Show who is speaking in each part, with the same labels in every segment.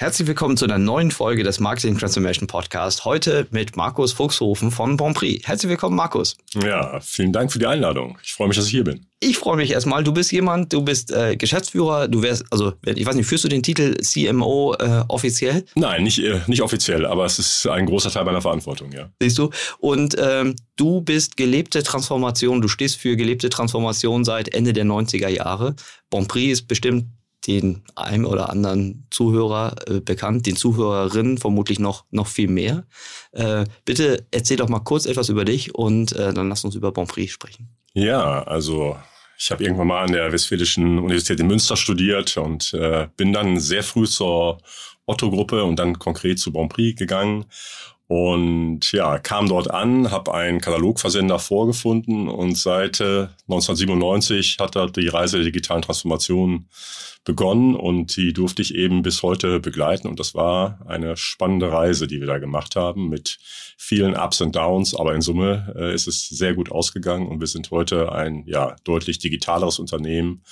Speaker 1: Herzlich willkommen zu einer neuen Folge des Marketing Transformation Podcast. Heute mit Markus Fuchshofen von Bonprix. Herzlich willkommen, Markus.
Speaker 2: Ja, vielen Dank für die Einladung. Ich freue mich, dass ich hier bin.
Speaker 1: Ich freue mich erstmal. Du bist jemand, du bist äh, Geschäftsführer, du wärst, also ich weiß nicht, führst du den Titel CMO äh, offiziell?
Speaker 2: Nein, nicht, äh, nicht offiziell, aber es ist ein großer Teil meiner Verantwortung, ja.
Speaker 1: Siehst du? Und ähm, du bist gelebte Transformation, du stehst für gelebte Transformation seit Ende der 90er Jahre. Bonprix ist bestimmt den einem oder anderen Zuhörer äh, bekannt, den Zuhörerinnen vermutlich noch, noch viel mehr. Äh, bitte erzähl doch mal kurz etwas über dich und äh, dann lass uns über Bonprix sprechen.
Speaker 2: Ja, also ich habe irgendwann mal an der Westfälischen Universität in Münster studiert und äh, bin dann sehr früh zur Otto-Gruppe und dann konkret zu Bonprix gegangen und ja, kam dort an, habe einen Katalogversender vorgefunden und seit äh, 1997 hat dort die Reise der digitalen Transformation begonnen und die durfte ich eben bis heute begleiten. Und das war eine spannende Reise, die wir da gemacht haben mit vielen Ups und Downs. Aber in Summe äh, ist es sehr gut ausgegangen und wir sind heute ein ja deutlich digitaleres Unternehmen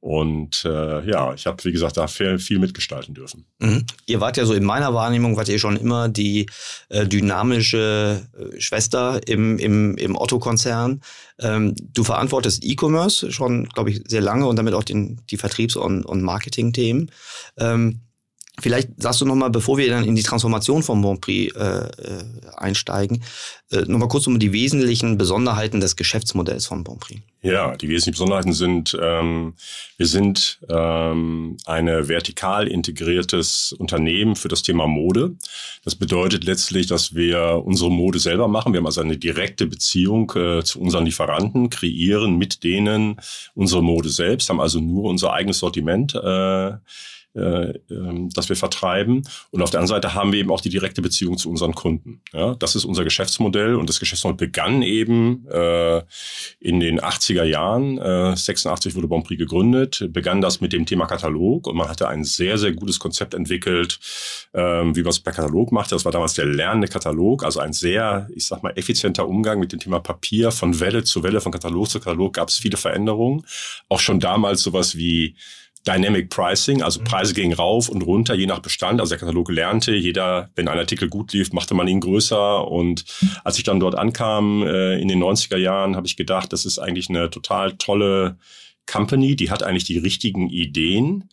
Speaker 2: und äh, ja, ich habe, wie gesagt, da viel, viel mitgestalten dürfen.
Speaker 1: Mhm. Ihr wart ja so in meiner Wahrnehmung, wart ihr schon immer die äh, dynamische äh, Schwester im, im, im Otto-Konzern. Ähm, du verantwortest E-Commerce schon, glaube ich, sehr lange und damit auch den, die Vertriebs- und, und Marketing-Themen. Ähm, Vielleicht sagst du nochmal, bevor wir dann in die Transformation von Bonprix äh, äh, einsteigen, äh, nochmal kurz um die wesentlichen Besonderheiten des Geschäftsmodells von Bonprix.
Speaker 2: Ja, die wesentlichen Besonderheiten sind, ähm, wir sind ähm, eine vertikal integriertes Unternehmen für das Thema Mode. Das bedeutet letztlich, dass wir unsere Mode selber machen. Wir haben also eine direkte Beziehung äh, zu unseren Lieferanten, kreieren mit denen unsere Mode selbst, haben also nur unser eigenes Sortiment. Äh, äh, ähm, das wir vertreiben. Und auf der anderen Seite haben wir eben auch die direkte Beziehung zu unseren Kunden. Ja, das ist unser Geschäftsmodell und das Geschäftsmodell begann eben äh, in den 80er Jahren. Äh, 86 wurde Bonprix gegründet, begann das mit dem Thema Katalog und man hatte ein sehr, sehr gutes Konzept entwickelt, ähm, wie man es per Katalog machte. Das war damals der lernende Katalog, also ein sehr, ich sag mal, effizienter Umgang mit dem Thema Papier. Von Welle zu Welle, von Katalog zu Katalog gab es viele Veränderungen. Auch schon damals sowas wie Dynamic Pricing, also mhm. Preise gingen rauf und runter, je nach Bestand. Also der Katalog lernte, jeder, wenn ein Artikel gut lief, machte man ihn größer. Und als ich dann dort ankam äh, in den 90er Jahren, habe ich gedacht, das ist eigentlich eine total tolle Company, die hat eigentlich die richtigen Ideen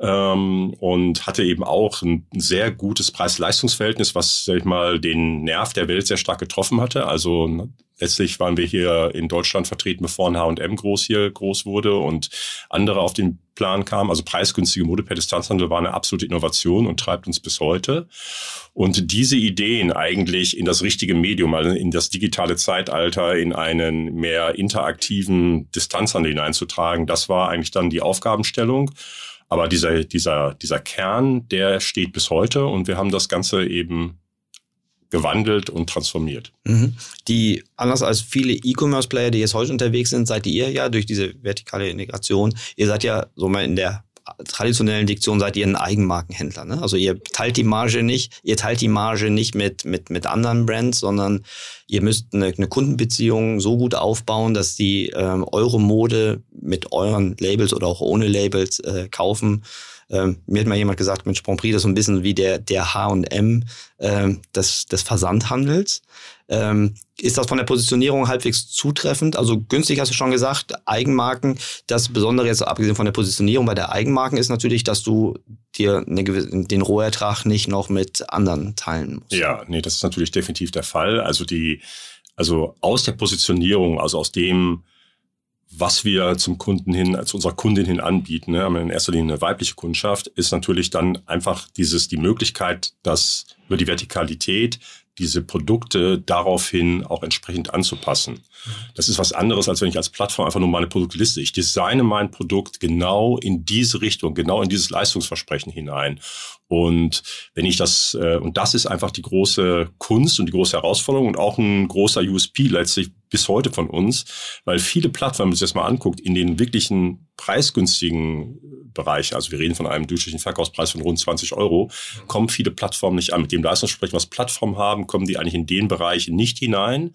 Speaker 2: ähm, und hatte eben auch ein sehr gutes Preis-Leistungs-Verhältnis, was, sag ich mal, den Nerv der Welt sehr stark getroffen hatte. Also letztlich waren wir hier in Deutschland vertreten, bevor H&M groß hier groß wurde und andere auf den Plan kamen. Also preisgünstige Mode per Distanzhandel war eine absolute Innovation und treibt uns bis heute. Und diese Ideen eigentlich in das richtige Medium, also in das digitale Zeitalter, in einen mehr interaktiven Distanzhandel hineinzutragen, das war eigentlich dann die Aufgabenstellung. Aber dieser, dieser, dieser Kern, der steht bis heute und wir haben das Ganze eben gewandelt und transformiert.
Speaker 1: Mhm. Die, anders als viele E-Commerce-Player, die jetzt heute unterwegs sind, seid ihr ja durch diese vertikale Integration, ihr seid ja so mal in der traditionellen Diktion seid ihr ein Eigenmarkenhändler. Ne? Also ihr teilt die Marge nicht, ihr teilt die Marge nicht mit, mit, mit anderen Brands, sondern ihr müsst eine, eine Kundenbeziehung so gut aufbauen, dass die ähm, eure Mode mit euren Labels oder auch ohne Labels äh, kaufen. Ähm, mir hat mal jemand gesagt, mit Sprongprix, das ist so ein bisschen wie der, der H&M ähm, des, des Versandhandels. Ähm, ist das von der Positionierung halbwegs zutreffend? Also günstig hast du schon gesagt, Eigenmarken. Das Besondere jetzt abgesehen von der Positionierung bei der Eigenmarken ist natürlich, dass du dir eine den Rohertrag nicht noch mit anderen teilen musst.
Speaker 2: Ja, nee, das ist natürlich definitiv der Fall. Also die, also aus der Positionierung, also aus dem, was wir zum Kunden hin, zu unserer Kundin hin anbieten, ne, haben wir in erster Linie eine weibliche Kundschaft, ist natürlich dann einfach dieses, die Möglichkeit, dass über die Vertikalität diese Produkte daraufhin auch entsprechend anzupassen. Das ist was anderes, als wenn ich als Plattform einfach nur meine Produktliste. Ich designe mein Produkt genau in diese Richtung, genau in dieses Leistungsversprechen hinein. Und wenn ich das, äh, und das ist einfach die große Kunst und die große Herausforderung und auch ein großer USP letztlich bis heute von uns, weil viele Plattformen, wenn man sich das mal anguckt, in den wirklichen preisgünstigen Bereich, also wir reden von einem durchschnittlichen Verkaufspreis von rund 20 Euro, kommen viele Plattformen nicht an. Mit dem Leistungsversprechen, was Plattformen haben, kommen die eigentlich in den Bereich nicht hinein.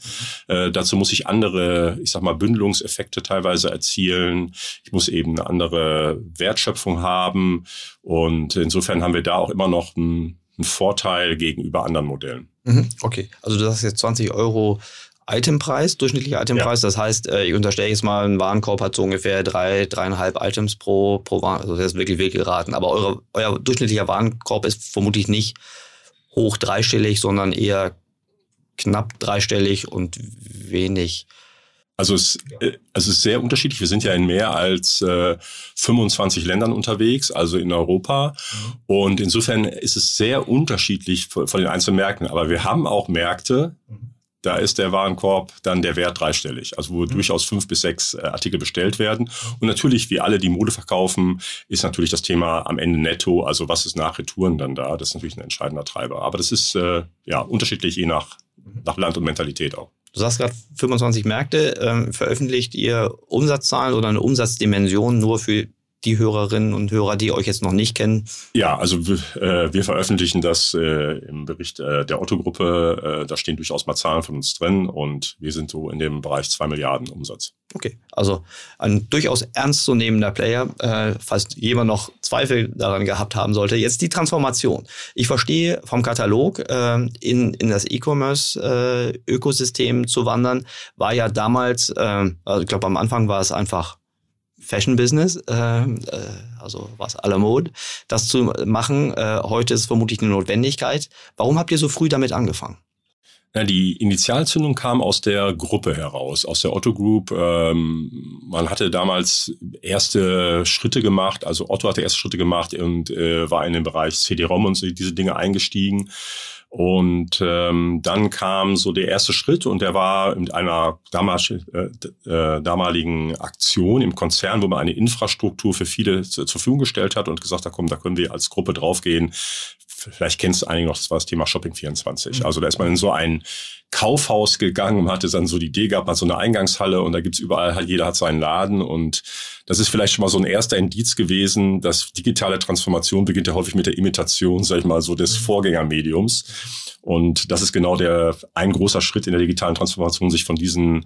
Speaker 2: Äh, dazu muss ich andere, ich sag mal, Bündelungseffekte teilweise erzielen. Ich muss eben eine andere Wertschöpfung haben. Und insofern haben wir da auch immer noch einen, einen Vorteil gegenüber anderen Modellen.
Speaker 1: Mhm. Okay, also du sagst jetzt 20 Euro Itempreis, durchschnittlicher Itempreis. Ja. Das heißt, äh, ich unterstelle jetzt mal, ein Warenkorb hat so ungefähr drei, dreieinhalb Items pro, pro Waren. Also das ist wirklich wild geraten. Aber eure, euer durchschnittlicher Warenkorb ist vermutlich nicht hoch dreistellig, sondern eher knapp dreistellig und wenig.
Speaker 2: Also es, äh, also es ist sehr unterschiedlich. Wir sind ja in mehr als äh, 25 Ländern unterwegs, also in Europa. Mhm. Und insofern ist es sehr unterschiedlich von, von den einzelnen Märkten. Aber wir haben auch Märkte, mhm da ist der Warenkorb dann der Wert dreistellig, also wo mhm. durchaus fünf bis sechs äh, Artikel bestellt werden. Und natürlich, wie alle, die Mode verkaufen, ist natürlich das Thema am Ende netto, also was ist nach Retouren dann da, das ist natürlich ein entscheidender Treiber. Aber das ist äh, ja unterschiedlich je nach, mhm. nach Land und Mentalität auch.
Speaker 1: Du sagst gerade 25 Märkte, ähm, veröffentlicht ihr Umsatzzahlen oder eine Umsatzdimension nur für die Hörerinnen und Hörer, die euch jetzt noch nicht kennen?
Speaker 2: Ja, also äh, wir veröffentlichen das äh, im Bericht äh, der Otto-Gruppe. Äh, da stehen durchaus mal Zahlen von uns drin und wir sind so in dem Bereich zwei Milliarden Umsatz.
Speaker 1: Okay, also ein durchaus ernstzunehmender Player, äh, falls jemand noch Zweifel daran gehabt haben sollte. Jetzt die Transformation. Ich verstehe vom Katalog äh, in, in das E-Commerce-Ökosystem zu wandern, war ja damals, also ich glaube am Anfang war es einfach Fashion Business, äh, äh, also was la mode, das zu machen. Äh, heute ist vermutlich eine Notwendigkeit. Warum habt ihr so früh damit angefangen?
Speaker 2: Ja, die Initialzündung kam aus der Gruppe heraus, aus der Otto Group. Ähm, man hatte damals erste Schritte gemacht, also Otto hatte erste Schritte gemacht und äh, war in den Bereich CD-ROM und diese Dinge eingestiegen. Und ähm, dann kam so der erste Schritt und der war mit einer damals, äh, äh, damaligen Aktion im Konzern, wo man eine Infrastruktur für viele zur Verfügung gestellt hat und gesagt hat, komm, da können wir als Gruppe draufgehen. Vielleicht kennst du einige noch, das war das Thema Shopping 24. Mhm. Also da ist man in so ein Kaufhaus gegangen und hatte dann so die Idee gehabt, man so eine Eingangshalle und da gibt's überall halt, jeder hat seinen Laden und das ist vielleicht schon mal so ein erster Indiz gewesen, dass digitale Transformation beginnt ja häufig mit der Imitation, sag ich mal, so des mhm. Vorgängermediums. Und das ist genau der ein großer Schritt in der digitalen Transformation, sich von diesen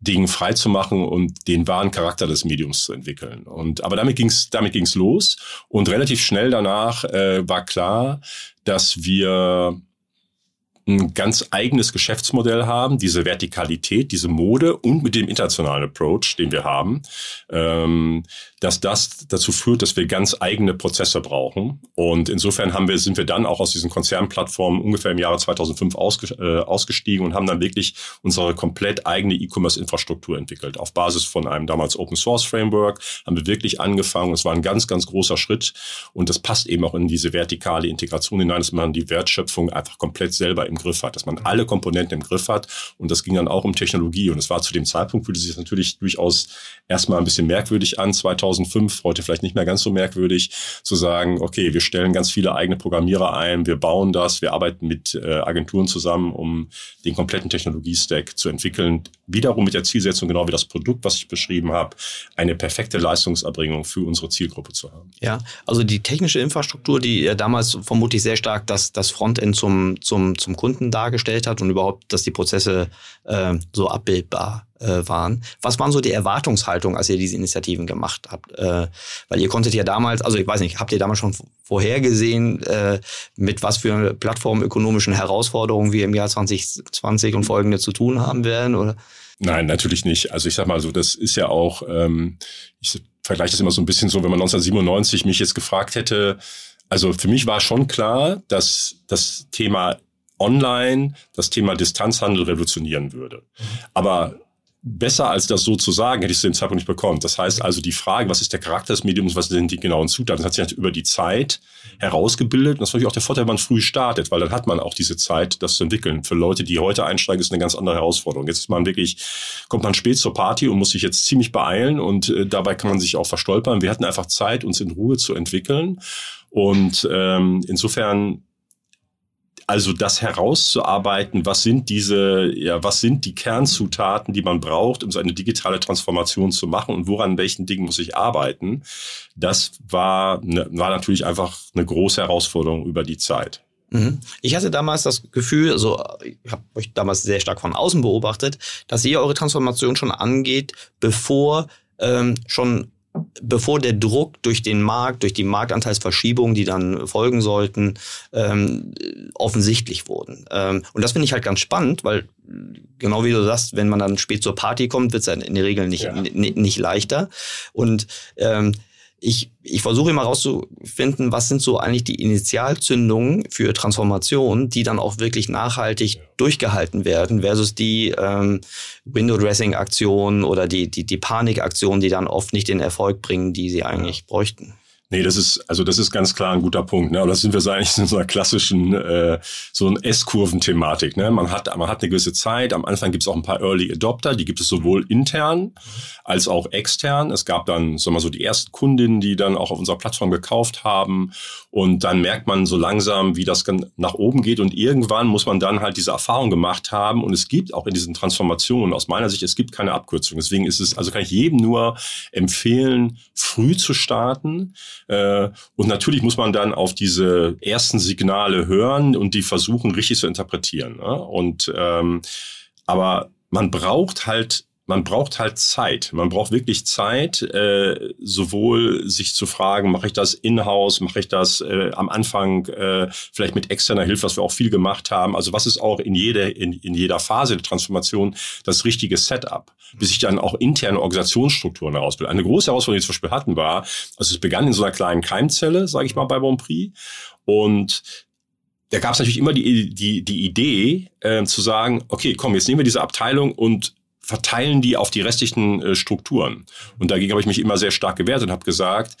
Speaker 2: Dingen frei zu machen und den wahren Charakter des Mediums zu entwickeln. Und aber damit ging's damit ging's los und relativ schnell danach äh, war klar, dass wir ein ganz eigenes Geschäftsmodell haben, diese Vertikalität, diese Mode und mit dem internationalen Approach, den wir haben, ähm, dass das dazu führt, dass wir ganz eigene Prozesse brauchen. Und insofern haben wir, sind wir dann auch aus diesen Konzernplattformen ungefähr im Jahre 2005 ausge, äh, ausgestiegen und haben dann wirklich unsere komplett eigene E-Commerce-Infrastruktur entwickelt. Auf Basis von einem damals Open Source Framework haben wir wirklich angefangen. Es war ein ganz, ganz großer Schritt und das passt eben auch in diese vertikale Integration hinein, dass man die Wertschöpfung einfach komplett selber im Griff hat, dass man alle Komponenten im Griff hat. Und das ging dann auch um Technologie. Und es war zu dem Zeitpunkt, fühlte sich natürlich durchaus erstmal ein bisschen merkwürdig an, 2000 2005, heute vielleicht nicht mehr ganz so merkwürdig, zu sagen, okay, wir stellen ganz viele eigene Programmierer ein, wir bauen das, wir arbeiten mit äh, Agenturen zusammen, um den kompletten Technologiestack zu entwickeln. Wiederum mit der Zielsetzung, genau wie das Produkt, was ich beschrieben habe, eine perfekte Leistungserbringung für unsere Zielgruppe zu haben.
Speaker 1: Ja, also die technische Infrastruktur, die damals vermutlich sehr stark das, das Frontend zum, zum, zum Kunden dargestellt hat und überhaupt, dass die Prozesse äh, so abbildbar äh, waren. Was waren so die Erwartungshaltungen, als ihr diese Initiativen gemacht habt? Äh, weil ihr konntet ja damals, also ich weiß nicht, habt ihr damals schon vorhergesehen, äh, mit was für plattformökonomischen Herausforderungen wir im Jahr 2020 und folgende zu tun haben werden? Oder?
Speaker 2: Nein, natürlich nicht. Also ich sag mal so, das ist ja auch, ähm, ich vergleiche das immer so ein bisschen so, wenn man 1997 mich jetzt gefragt hätte, also für mich war schon klar, dass das Thema Online das Thema Distanzhandel revolutionieren würde. Aber besser als das so zu sagen, hätte ich zu dem Zeitpunkt nicht bekommen. Das heißt also die Frage, was ist der Charakter des Mediums, was sind die genauen Zutaten, das hat sich halt über die Zeit herausgebildet. Und das ist natürlich auch der Vorteil, wenn man früh startet, weil dann hat man auch diese Zeit, das zu entwickeln. Für Leute, die heute einsteigen, ist eine ganz andere Herausforderung. Jetzt ist man wirklich, kommt man spät zur Party und muss sich jetzt ziemlich beeilen und äh, dabei kann man sich auch verstolpern. Wir hatten einfach Zeit, uns in Ruhe zu entwickeln. Und ähm, insofern also das herauszuarbeiten, was sind diese, ja, was sind die Kernzutaten, die man braucht, um so eine digitale Transformation zu machen und woran welchen Dingen muss ich arbeiten, das war, ne, war natürlich einfach eine große Herausforderung über die Zeit.
Speaker 1: Mhm. Ich hatte damals das Gefühl, also ich habe euch damals sehr stark von außen beobachtet, dass ihr eure Transformation schon angeht, bevor ähm, schon bevor der Druck durch den Markt, durch die Marktanteilsverschiebung, die dann folgen sollten, ähm, offensichtlich wurden. Ähm, und das finde ich halt ganz spannend, weil genau wie du sagst, wenn man dann spät zur Party kommt, wird es in der Regel nicht, ja. nicht leichter. Und ähm, ich, ich versuche immer rauszufinden, was sind so eigentlich die Initialzündungen für Transformation, die dann auch wirklich nachhaltig durchgehalten werden, versus die ähm, Window-Dressing-Aktionen oder die, die, die Panik-Aktionen, die dann oft nicht den Erfolg bringen, die sie eigentlich bräuchten.
Speaker 2: Nee, das ist, also das ist ganz klar ein guter Punkt. Ne? Und das sind wir so eigentlich in so einer klassischen, äh, so ein S-Kurven-Thematik. Ne? Man hat, man hat eine gewisse Zeit. Am Anfang gibt es auch ein paar Early Adopter, die gibt es sowohl intern als auch extern. Es gab dann, sagen wir mal so, die ersten Kundinnen, die dann auch auf unserer Plattform gekauft haben. Und dann merkt man so langsam, wie das nach oben geht. Und irgendwann muss man dann halt diese Erfahrung gemacht haben. Und es gibt auch in diesen Transformationen aus meiner Sicht, es gibt keine Abkürzung. Deswegen ist es, also kann ich jedem nur empfehlen, früh zu starten äh, und natürlich muss man dann auf diese ersten Signale hören und die versuchen richtig zu interpretieren. Ne? Und ähm, aber man braucht halt man braucht halt Zeit. Man braucht wirklich Zeit, äh, sowohl sich zu fragen, mache ich das in-house, mache ich das äh, am Anfang äh, vielleicht mit externer Hilfe, was wir auch viel gemacht haben. Also was ist auch in jeder, in, in jeder Phase der Transformation das richtige Setup, bis ich dann auch interne Organisationsstrukturen herausbilde. Eine große Herausforderung, die wir zum Beispiel hatten, war, also es begann in so einer kleinen Keimzelle, sage ich mal, bei Bonprix. Und da gab es natürlich immer die, die, die Idee äh, zu sagen, okay, komm, jetzt nehmen wir diese Abteilung und verteilen die auf die restlichen äh, Strukturen. Und dagegen habe ich mich immer sehr stark gewehrt und habe gesagt,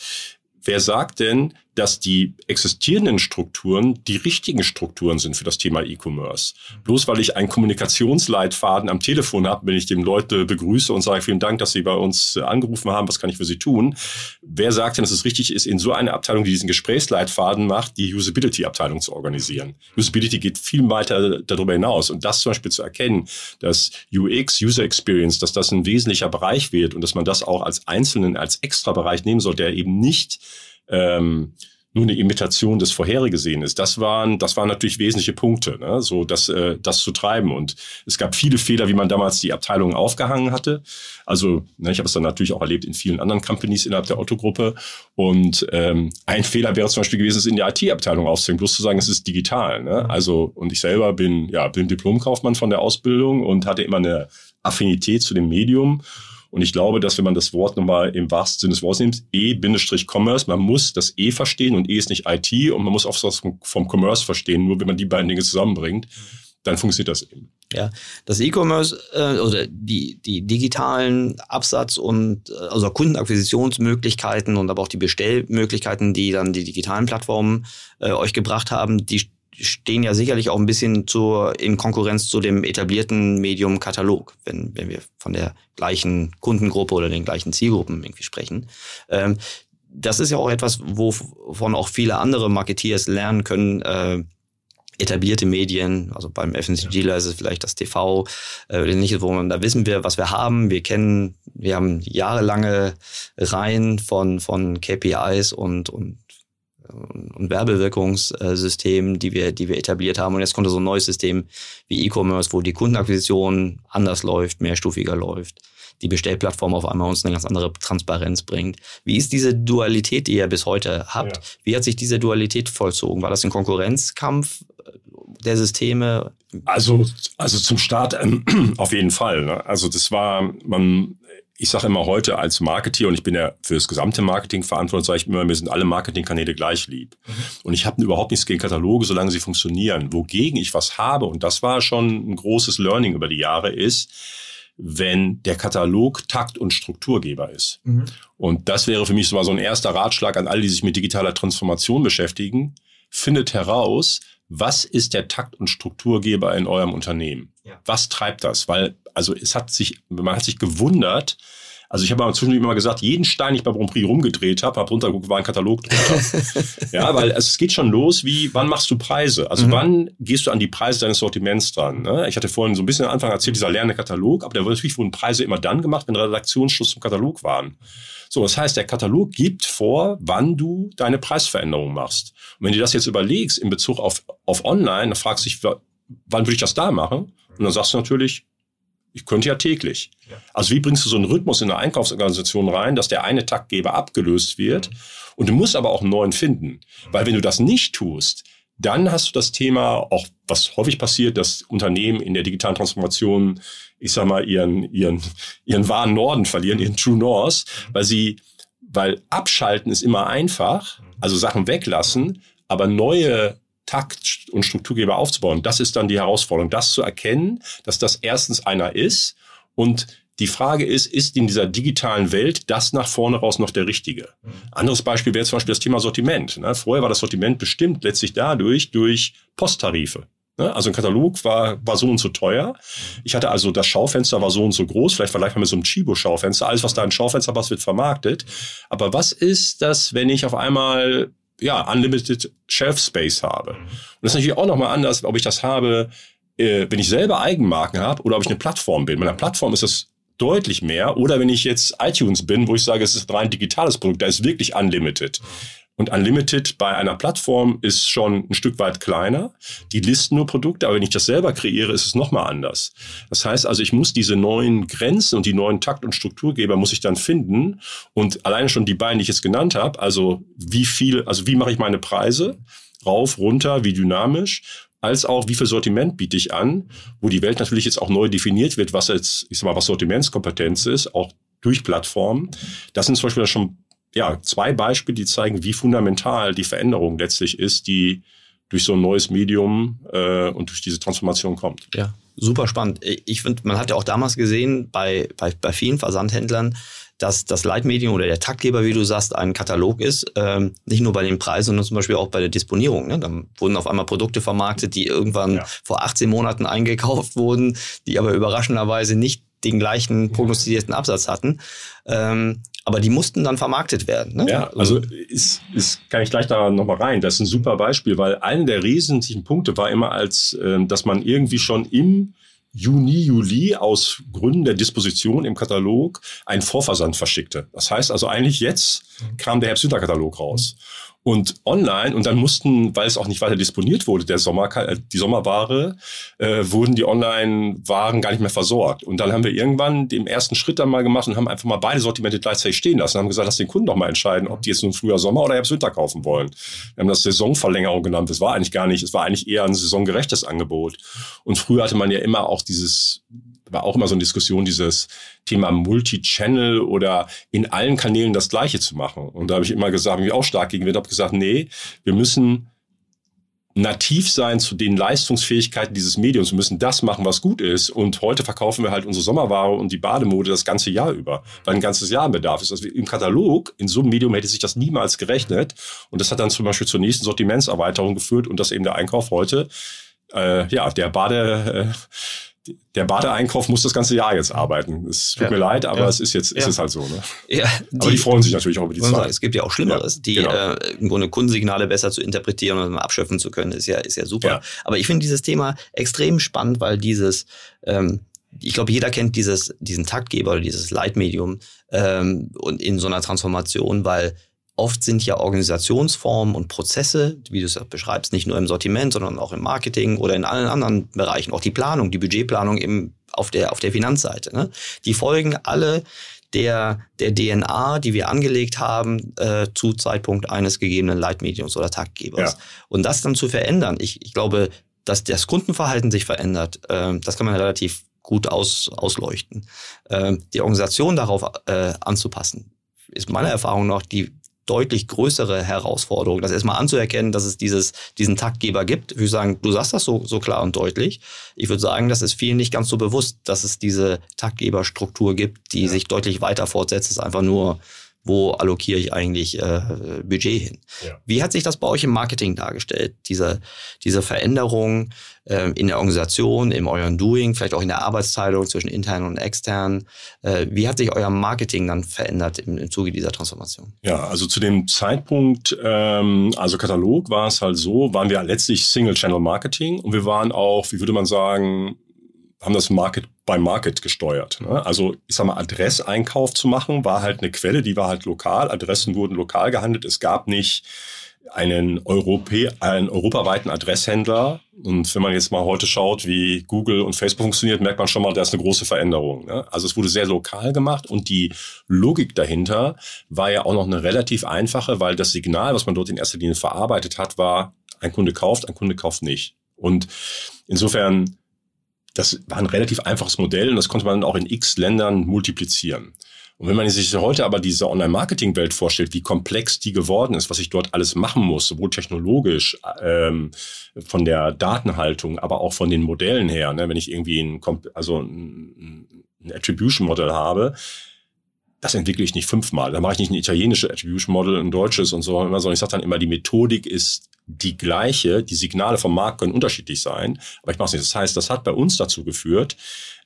Speaker 2: wer sagt denn, dass die existierenden Strukturen die richtigen Strukturen sind für das Thema E-Commerce. Bloß weil ich einen Kommunikationsleitfaden am Telefon habe, wenn ich dem Leute begrüße und sage, vielen Dank, dass Sie bei uns angerufen haben, was kann ich für Sie tun? Wer sagt denn, dass es richtig ist, in so einer Abteilung, die diesen Gesprächsleitfaden macht, die Usability-Abteilung zu organisieren? Usability geht viel weiter darüber hinaus. Und das zum Beispiel zu erkennen, dass UX, User Experience, dass das ein wesentlicher Bereich wird und dass man das auch als einzelnen, als extra Bereich nehmen soll, der eben nicht ähm, nur eine Imitation des Vorhergesehen ist. Das waren, das waren natürlich wesentliche Punkte, ne? so das, äh, das zu treiben. Und es gab viele Fehler, wie man damals die Abteilung aufgehangen hatte. Also ne, ich habe es dann natürlich auch erlebt in vielen anderen Companies innerhalb der Otto-Gruppe. Und ähm, ein Fehler wäre zum Beispiel gewesen, es in der IT-Abteilung aufzuhängen, bloß zu sagen, es ist digital. Ne? Also und ich selber bin ja bin Diplomkaufmann von der Ausbildung und hatte immer eine Affinität zu dem Medium. Und ich glaube, dass wenn man das Wort nochmal im wahrsten Sinne des Wortes nimmt, E-Commerce, man muss das E verstehen und E ist nicht IT und man muss auch was vom Commerce verstehen. Nur wenn man die beiden Dinge zusammenbringt, dann funktioniert das eben.
Speaker 1: Ja, das E-Commerce äh, oder die, die digitalen Absatz- und äh, also Kundenakquisitionsmöglichkeiten und aber auch die Bestellmöglichkeiten, die dann die digitalen Plattformen äh, euch gebracht haben, die stehen ja sicherlich auch ein bisschen zur, in Konkurrenz zu dem etablierten Medium Katalog, wenn, wenn wir von der gleichen Kundengruppe oder den gleichen Zielgruppen irgendwie sprechen. Ähm, das ist ja auch etwas, wovon auch viele andere Marketeers lernen können, äh, etablierte Medien, also beim FMCG-Ler ist es vielleicht das TV, äh, nicht, wo man, da wissen wir, was wir haben. Wir kennen, wir haben jahrelange Reihen von, von KPIs und, und und Werbewirkungssystemen, die wir, die wir etabliert haben. Und jetzt kommt so ein neues System wie E-Commerce, wo die Kundenakquisition anders läuft, mehrstufiger läuft, die Bestellplattform auf einmal uns eine ganz andere Transparenz bringt. Wie ist diese Dualität, die ihr bis heute habt? Ja. Wie hat sich diese Dualität vollzogen? War das ein Konkurrenzkampf der Systeme?
Speaker 2: Also, also zum Start ähm, auf jeden Fall. Ne? Also das war, man, ich sage immer heute als Marketeer, und ich bin ja für das gesamte Marketing verantwortlich, sage ich immer, mir sind alle Marketingkanäle gleich lieb. Mhm. Und ich habe überhaupt nichts gegen Kataloge, solange sie funktionieren. Wogegen ich was habe, und das war schon ein großes Learning über die Jahre, ist, wenn der Katalog Takt- und Strukturgeber ist. Mhm. Und das wäre für mich so ein erster Ratschlag an alle, die sich mit digitaler Transformation beschäftigen. Findet heraus, was ist der Takt- und Strukturgeber in eurem Unternehmen? Ja. Was treibt das? Weil, also es hat sich, man hat sich gewundert, Also ich habe mal zwischendurch immer gesagt, jeden Stein, den ich bei Grand Prix rumgedreht habe, habe runtergeguckt, war ein Katalog drunter. ja, weil es geht schon los, wie, wann machst du Preise? Also mhm. wann gehst du an die Preise deines Sortiments dran? Ne? Ich hatte vorhin so ein bisschen am Anfang erzählt, dieser Lernekatalog, aber der natürlich wurden Preise immer dann gemacht, wenn Redaktionsschluss zum Katalog waren. So, das heißt, der Katalog gibt vor, wann du deine Preisveränderung machst. Und wenn du das jetzt überlegst in Bezug auf, auf Online, dann fragst du dich, wann würde ich das da machen? Und dann sagst du natürlich, ich könnte ja täglich. Ja. Also wie bringst du so einen Rhythmus in eine Einkaufsorganisation rein, dass der eine Taktgeber abgelöst wird? Mhm. Und du musst aber auch einen neuen finden. Weil wenn du das nicht tust, dann hast du das Thema, auch was häufig passiert, dass Unternehmen in der digitalen Transformation, ich sag mal, ihren, ihren, ihren wahren Norden verlieren, ihren True North, mhm. weil sie, weil abschalten ist immer einfach, mhm. also Sachen weglassen, aber neue Takt und Strukturgeber aufzubauen. Das ist dann die Herausforderung, das zu erkennen, dass das erstens einer ist und die Frage ist, ist in dieser digitalen Welt das nach vorne raus noch der richtige? Anderes Beispiel wäre zum Beispiel das Thema Sortiment. Ne? Vorher war das Sortiment bestimmt letztlich dadurch durch Posttarife. Ne? Also ein Katalog war, war so und so teuer. Ich hatte also, das Schaufenster war so und so groß, vielleicht vergleichbar mit so einem Chibo-Schaufenster. Alles, was da ein Schaufenster was wird vermarktet. Aber was ist das, wenn ich auf einmal ja, Unlimited Shelf Space habe. Und das ist natürlich auch nochmal anders, ob ich das habe, äh, wenn ich selber Eigenmarken habe oder ob ich eine Plattform bin. Bei einer Plattform ist das deutlich mehr. Oder wenn ich jetzt iTunes bin, wo ich sage, es ist ein rein digitales Produkt, da ist wirklich Unlimited. Und Unlimited bei einer Plattform ist schon ein Stück weit kleiner. Die listen nur Produkte, aber wenn ich das selber kreiere, ist es nochmal anders. Das heißt also, ich muss diese neuen Grenzen und die neuen Takt- und Strukturgeber muss ich dann finden. Und alleine schon die beiden, die ich jetzt genannt habe, also wie viel, also wie mache ich meine Preise? Rauf, runter, wie dynamisch als auch wie viel Sortiment biete ich an, wo die Welt natürlich jetzt auch neu definiert wird, was jetzt, ich sag mal, was Sortimentskompetenz ist, auch durch Plattformen. Das sind zum Beispiel schon ja, zwei Beispiele, die zeigen, wie fundamental die Veränderung letztlich ist, die durch so ein neues Medium äh, und durch diese Transformation kommt.
Speaker 1: Ja, super spannend. Ich finde, man hat ja auch damals gesehen bei, bei, bei vielen Versandhändlern, dass das Leitmedium oder der Taktgeber, wie du sagst, ein Katalog ist. Ähm, nicht nur bei den Preisen, sondern zum Beispiel auch bei der Disponierung. Ne? Dann wurden auf einmal Produkte vermarktet, die irgendwann ja. vor 18 Monaten eingekauft wurden, die aber überraschenderweise nicht den gleichen prognostizierten Absatz hatten. Ähm, aber die mussten dann vermarktet werden. Ne?
Speaker 2: Ja, also ist, ist, kann ich gleich da nochmal rein. Das ist ein super Beispiel, weil einer der wesentlichen Punkte war immer als, äh, dass man irgendwie schon im Juni, Juli aus Gründen der Disposition im Katalog einen Vorversand verschickte. Das heißt also eigentlich jetzt kam der Herbst-Winter-Katalog raus und online und dann mussten, weil es auch nicht weiter disponiert wurde, der Sommer, äh, die Sommerware, äh, wurden die Online-Waren gar nicht mehr versorgt. Und dann haben wir irgendwann den ersten Schritt dann mal gemacht und haben einfach mal beide Sortimente gleichzeitig stehen lassen und haben gesagt, lass den Kunden doch mal entscheiden, ob die jetzt nun früher Sommer oder Herbst Winter kaufen wollen. Wir haben das Saisonverlängerung genannt. Das war eigentlich gar nicht, es war eigentlich eher ein saisongerechtes Angebot. Und früher hatte man ja immer auch dieses war auch immer so eine Diskussion, dieses Thema Multi-Channel oder in allen Kanälen das Gleiche zu machen. Und da habe ich immer gesagt, habe ich auch stark gegen habe gesagt, nee, wir müssen nativ sein zu den Leistungsfähigkeiten dieses Mediums. Wir müssen das machen, was gut ist. Und heute verkaufen wir halt unsere Sommerware und die Bademode das ganze Jahr über, weil ein ganzes Jahr Bedarf ist. Also im Katalog, in so einem Medium hätte sich das niemals gerechnet. Und das hat dann zum Beispiel zur nächsten Sortimentserweiterung geführt und dass eben der Einkauf heute, äh, ja, der Bade, äh, der Badeeinkauf muss das ganze Jahr jetzt arbeiten. Es tut ja. mir leid, aber ja. es ist jetzt ist es halt so. Ne?
Speaker 1: Ja,
Speaker 2: die, aber die freuen sich natürlich auch über die Zeit. Sagen,
Speaker 1: es gibt ja auch Schlimmeres, die genau. äh, im Grunde Kundensignale besser zu interpretieren und abschöpfen zu können, ist ja ist ja super. Aber ich finde dieses Thema extrem spannend, weil dieses ähm, ich glaube, jeder kennt dieses, diesen Taktgeber oder dieses Leitmedium ähm, und in so einer Transformation, weil Oft sind ja Organisationsformen und Prozesse, wie du es beschreibst, nicht nur im Sortiment, sondern auch im Marketing oder in allen anderen Bereichen, auch die Planung, die Budgetplanung im, auf, der, auf der Finanzseite. Ne? Die folgen alle der, der DNA, die wir angelegt haben äh, zu Zeitpunkt eines gegebenen Leitmediums oder Taktgebers. Ja. Und das dann zu verändern, ich, ich glaube, dass das Kundenverhalten sich verändert, äh, das kann man relativ gut aus, ausleuchten. Äh, die Organisation darauf äh, anzupassen, ist meiner Erfahrung nach die deutlich größere Herausforderung, das erstmal anzuerkennen, dass es dieses, diesen Taktgeber gibt. Ich würde sagen, du sagst das so, so klar und deutlich. Ich würde sagen, das ist vielen nicht ganz so bewusst, dass es diese Taktgeberstruktur gibt, die ja. sich deutlich weiter fortsetzt, ist einfach nur wo allokiere ich eigentlich äh, Budget hin. Ja. Wie hat sich das bei euch im Marketing dargestellt, diese, diese Veränderung äh, in der Organisation, in eurem Doing, vielleicht auch in der Arbeitsteilung zwischen intern und extern? Äh, wie hat sich euer Marketing dann verändert im, im Zuge dieser Transformation?
Speaker 2: Ja, also zu dem Zeitpunkt, ähm, also Katalog war es halt so, waren wir letztlich Single-Channel-Marketing und wir waren auch, wie würde man sagen, haben das Market by Market gesteuert. Ne? Also ich sag mal, Adresseinkauf zu machen, war halt eine Quelle, die war halt lokal. Adressen wurden lokal gehandelt. Es gab nicht einen, Europä einen europaweiten Adresshändler. Und wenn man jetzt mal heute schaut, wie Google und Facebook funktioniert, merkt man schon mal, da ist eine große Veränderung. Ne? Also es wurde sehr lokal gemacht und die Logik dahinter war ja auch noch eine relativ einfache, weil das Signal, was man dort in erster Linie verarbeitet hat, war, ein Kunde kauft, ein Kunde kauft nicht. Und insofern das war ein relativ einfaches Modell und das konnte man auch in x Ländern multiplizieren. Und wenn man sich heute aber diese Online-Marketing-Welt vorstellt, wie komplex die geworden ist, was ich dort alles machen muss, sowohl technologisch, ähm, von der Datenhaltung, aber auch von den Modellen her, ne? wenn ich irgendwie ein, also ein, Attribution-Modell habe, das entwickle ich nicht fünfmal. Da mache ich nicht ein italienisches Attribution Model, ein deutsches und so, sondern ich sage dann immer, die Methodik ist die gleiche, die Signale vom Markt können unterschiedlich sein, aber ich mache es nicht. Das heißt, das hat bei uns dazu geführt,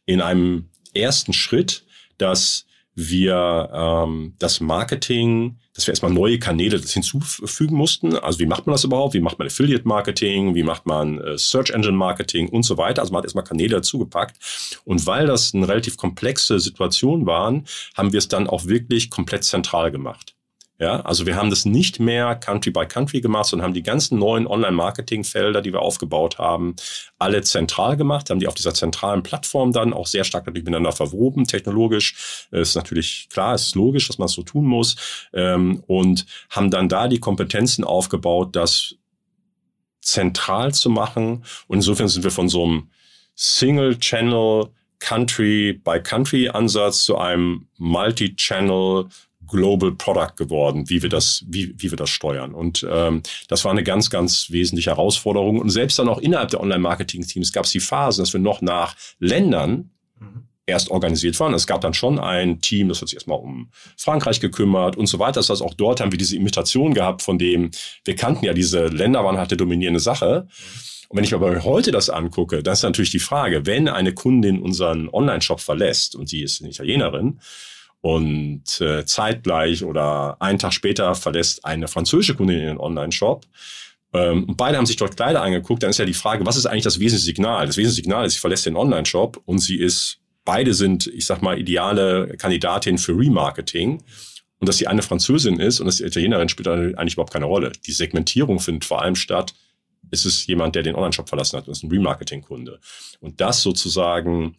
Speaker 2: in einem ersten Schritt, dass wir ähm, das Marketing, dass wir erstmal neue Kanäle hinzufügen mussten. Also wie macht man das überhaupt? Wie macht man Affiliate Marketing? Wie macht man äh, Search Engine Marketing und so weiter? Also man hat erstmal Kanäle dazugepackt. Und weil das eine relativ komplexe Situation waren, haben wir es dann auch wirklich komplett zentral gemacht. Ja, also wir haben das nicht mehr Country by Country gemacht, sondern haben die ganzen neuen Online-Marketing-Felder, die wir aufgebaut haben, alle zentral gemacht, haben die auf dieser zentralen Plattform dann auch sehr stark natürlich miteinander verwoben, technologisch. Ist natürlich klar, ist logisch, dass man es so tun muss. Ähm, und haben dann da die Kompetenzen aufgebaut, das zentral zu machen. Und insofern sind wir von so einem Single-Channel Country by Country Ansatz zu einem Multi-Channel Global Product geworden, wie wir das, wie, wie wir das steuern. Und ähm, das war eine ganz, ganz wesentliche Herausforderung. Und selbst dann auch innerhalb der Online-Marketing-Teams gab es die Phase, dass wir noch nach Ländern mhm. erst organisiert waren. Es gab dann schon ein Team, das hat sich erstmal um Frankreich gekümmert und so weiter. Das heißt, auch dort haben wir diese Imitation gehabt, von dem wir kannten ja diese Länder waren halt eine dominierende Sache. Und wenn ich aber heute das angucke, dann ist natürlich die Frage, wenn eine Kundin unseren Online-Shop verlässt und sie ist eine Italienerin, und äh, zeitgleich oder einen Tag später verlässt eine französische Kundin in den Online-Shop. Ähm, beide haben sich dort Kleider angeguckt. Dann ist ja die Frage, was ist eigentlich das wesentliche Signal? Das wesentliche Signal ist, sie verlässt den Online-Shop und sie ist, beide sind, ich sag mal, ideale Kandidatin für Remarketing. Und dass sie eine Französin ist und dass die Italienerin spielt eigentlich überhaupt keine Rolle. Die Segmentierung findet vor allem statt, ist es jemand, der den Online-Shop verlassen hat und ist ein Remarketing-Kunde. Und das sozusagen